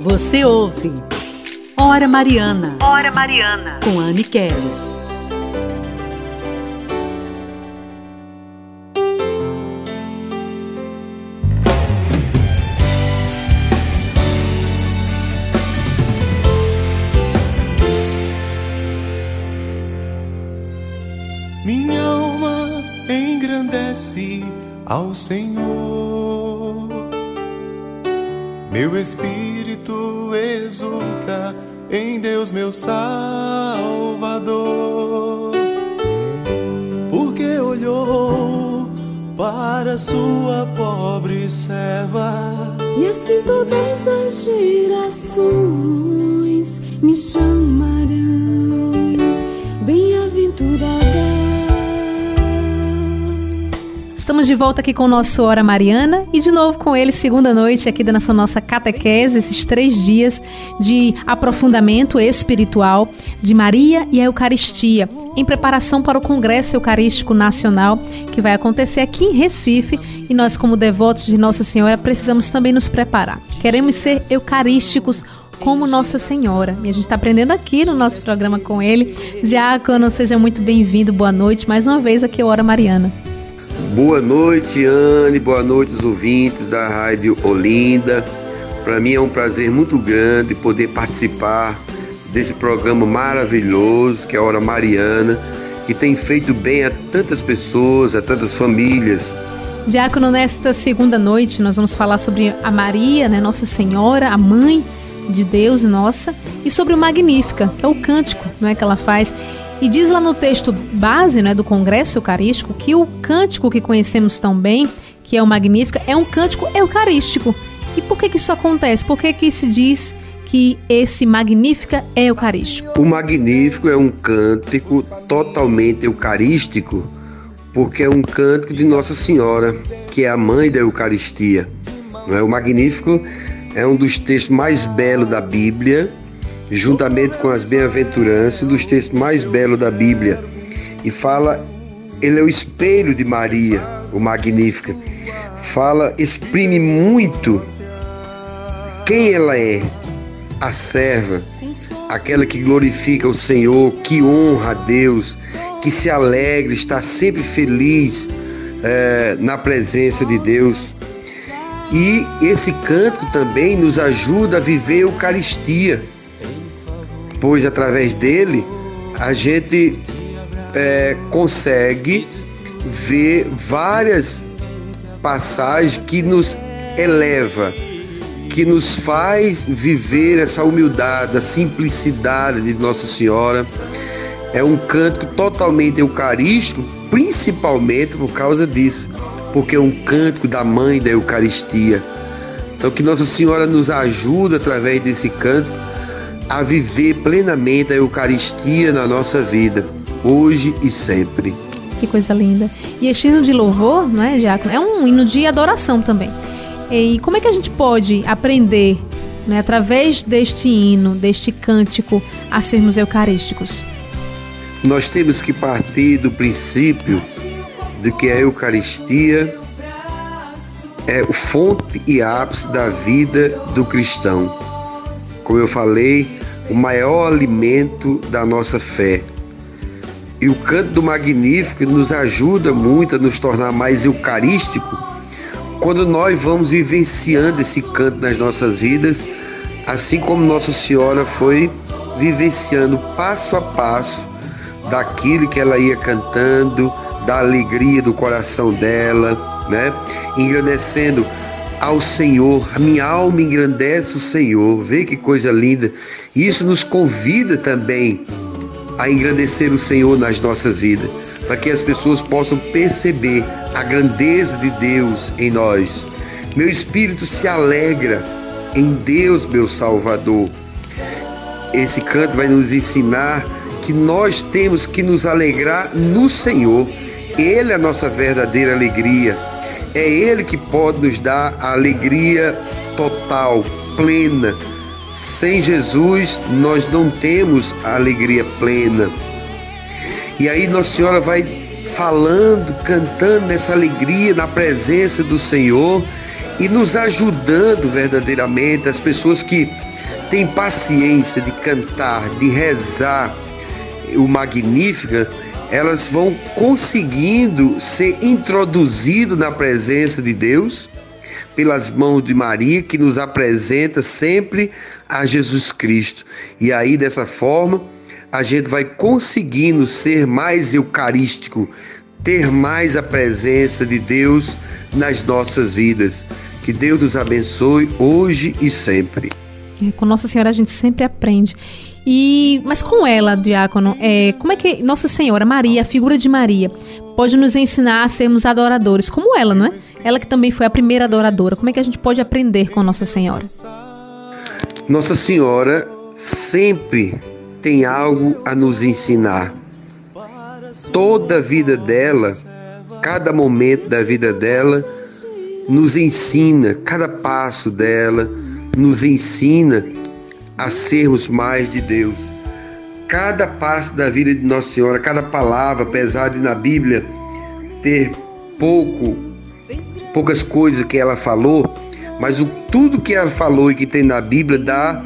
Você ouve Hora Mariana. Hora Mariana. Com Anne Kelly. Minha alma engrandece ao Senhor. Meu espírito exulta em Deus, meu Salvador. Porque olhou para sua pobre serva. E assim todas as gerações me chamarão bem-aventurada. Estamos de volta aqui com o nosso Hora Mariana e de novo com ele, segunda noite aqui da nossa, nossa catequese, esses três dias de aprofundamento espiritual de Maria e a Eucaristia, em preparação para o Congresso Eucarístico Nacional que vai acontecer aqui em Recife e nós, como devotos de Nossa Senhora, precisamos também nos preparar. Queremos ser eucarísticos como Nossa Senhora. E a gente está aprendendo aqui no nosso programa com ele. Diácono, seja muito bem-vindo, boa noite. Mais uma vez aqui, Hora Mariana. Boa noite, Anne. Boa noite, os ouvintes da Rádio Olinda. Para mim é um prazer muito grande poder participar desse programa maravilhoso que é a Hora Mariana, que tem feito bem a tantas pessoas, a tantas famílias. Diácono, nesta segunda noite nós vamos falar sobre a Maria, né, Nossa Senhora, a mãe de Deus nossa, e sobre o Magnífica, que é o cântico né, que ela faz. E diz lá no texto base né, do Congresso Eucarístico que o cântico que conhecemos tão bem, que é o Magnífica, é um cântico eucarístico. E por que, que isso acontece? Por que, que se diz que esse Magnífica é eucarístico? O Magnífico é um cântico totalmente eucarístico, porque é um cântico de Nossa Senhora, que é a mãe da Eucaristia. É? O Magnífico é um dos textos mais belos da Bíblia juntamente com as bem-aventuranças, um dos textos mais belos da Bíblia. E fala, ele é o espelho de Maria, o Magnífica. Fala, exprime muito quem ela é, a serva, aquela que glorifica o Senhor, que honra a Deus, que se alegra, está sempre feliz é, na presença de Deus. E esse canto também nos ajuda a viver a Eucaristia pois através dele a gente é, consegue ver várias passagens que nos eleva, que nos faz viver essa humildade, a simplicidade de Nossa Senhora. É um canto totalmente eucarístico, principalmente por causa disso, porque é um cântico da mãe da Eucaristia. Então que Nossa Senhora nos ajuda através desse canto a viver plenamente a Eucaristia na nossa vida, hoje e sempre. Que coisa linda. E este hino de louvor, não é, Diácono? É um hino de adoração também. E como é que a gente pode aprender, né, através deste hino, deste cântico, a sermos eucarísticos? Nós temos que partir do princípio de que a Eucaristia é o fonte e ápice da vida do cristão. Como eu falei, o maior alimento da nossa fé. E o canto do Magnífico nos ajuda muito a nos tornar mais eucarístico quando nós vamos vivenciando esse canto nas nossas vidas, assim como Nossa Senhora foi vivenciando passo a passo daquilo que ela ia cantando, da alegria do coração dela, né? Engrandecendo ao Senhor. A minha alma engrandece o Senhor. Vê que coisa linda. Isso nos convida também a engrandecer o Senhor nas nossas vidas, para que as pessoas possam perceber a grandeza de Deus em nós. Meu espírito se alegra em Deus, meu Salvador. Esse canto vai nos ensinar que nós temos que nos alegrar no Senhor. Ele é a nossa verdadeira alegria. É Ele que pode nos dar a alegria total, plena. Sem Jesus, nós não temos a alegria plena. E aí Nossa Senhora vai falando, cantando nessa alegria na presença do Senhor e nos ajudando verdadeiramente, as pessoas que têm paciência de cantar, de rezar o Magnífica, elas vão conseguindo ser introduzido na presença de Deus pelas mãos de Maria, que nos apresenta sempre a Jesus Cristo. E aí, dessa forma, a gente vai conseguindo ser mais eucarístico, ter mais a presença de Deus nas nossas vidas. Que Deus nos abençoe hoje e sempre. É, com Nossa Senhora a gente sempre aprende. E mas com ela, diácono, é, como é que Nossa Senhora Maria, a figura de Maria, pode nos ensinar a sermos adoradores, como ela, não é? Ela que também foi a primeira adoradora. Como é que a gente pode aprender com Nossa Senhora? Nossa Senhora sempre tem algo a nos ensinar. Toda a vida dela, cada momento da vida dela, nos ensina, cada passo dela nos ensina a sermos mais de Deus. Cada passo da vida de Nossa Senhora, cada palavra, apesar de na Bíblia ter pouco, poucas coisas que ela falou, mas o, tudo que ela falou e que tem na Bíblia dá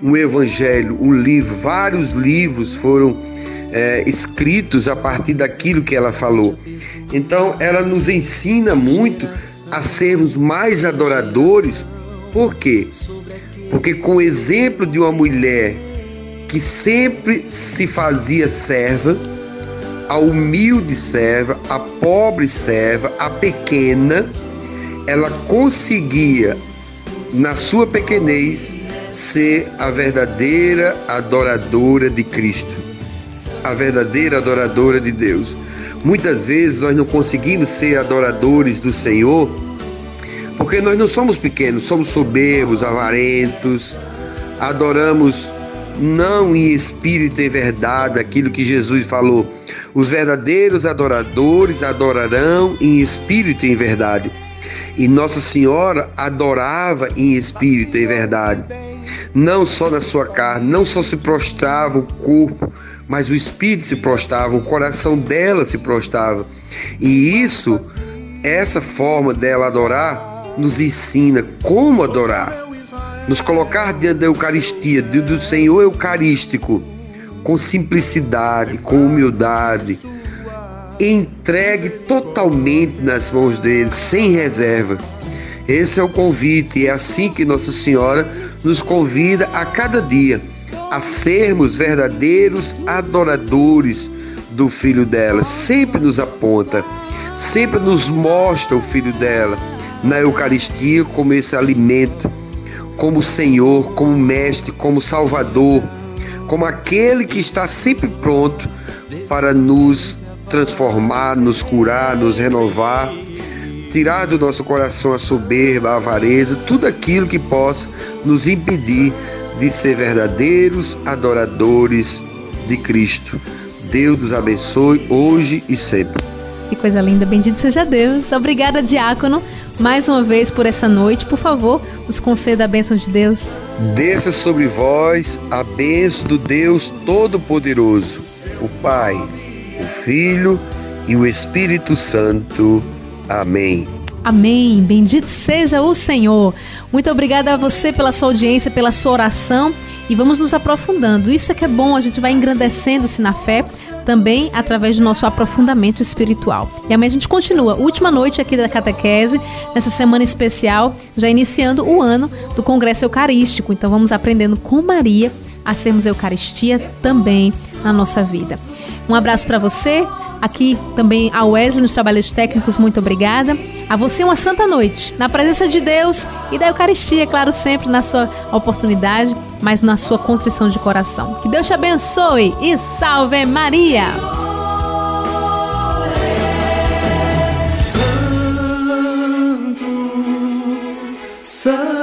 um evangelho, um livro, vários livros foram é, escritos a partir daquilo que ela falou. Então, ela nos ensina muito a sermos mais adoradores. Por quê? Porque com o exemplo de uma mulher que sempre se fazia serva, a humilde serva, a pobre serva, a pequena, ela conseguia, na sua pequenez, ser a verdadeira adoradora de Cristo, a verdadeira adoradora de Deus. Muitas vezes nós não conseguimos ser adoradores do Senhor porque nós não somos pequenos, somos soberbos, avarentos, adoramos não em espírito e verdade aquilo que Jesus falou. Os verdadeiros adoradores adorarão em espírito e em verdade. E Nossa Senhora adorava em espírito e verdade. Não só na sua carne, não só se prostrava o corpo, mas o espírito se prostrava, o coração dela se prostrava. E isso, essa forma dela adorar, nos ensina como adorar, nos colocar diante da Eucaristia, do Senhor Eucarístico, com simplicidade, com humildade, entregue totalmente nas mãos dele, sem reserva. Esse é o convite, é assim que Nossa Senhora nos convida a cada dia a sermos verdadeiros adoradores do Filho dela. Sempre nos aponta, sempre nos mostra o Filho dela na Eucaristia como esse alimento, como Senhor, como Mestre, como Salvador, como aquele que está sempre pronto para nos transformar, nos curar, nos renovar, tirar do nosso coração a soberba, a avareza, tudo aquilo que possa nos impedir de ser verdadeiros adoradores de Cristo. Deus nos abençoe hoje e sempre. Que coisa linda, bendito seja Deus. Obrigada, diácono, mais uma vez por essa noite. Por favor, nos conceda a bênção de Deus. Desça sobre vós a bênção do Deus Todo-Poderoso, o Pai, o Filho e o Espírito Santo. Amém. Amém. Bendito seja o Senhor. Muito obrigada a você pela sua audiência, pela sua oração e vamos nos aprofundando. Isso é que é bom, a gente vai engrandecendo-se na fé também através do nosso aprofundamento espiritual. E amanhã a gente continua, última noite aqui da catequese, nessa semana especial, já iniciando o ano do Congresso Eucarístico. Então vamos aprendendo com Maria a sermos Eucaristia também na nossa vida. Um abraço para você. Aqui também a Wesley nos trabalhos técnicos, muito obrigada. A você uma santa noite, na presença de Deus e da Eucaristia, claro, sempre na sua oportunidade, mas na sua contrição de coração. Que Deus te abençoe e salve Maria! Santo, Santo.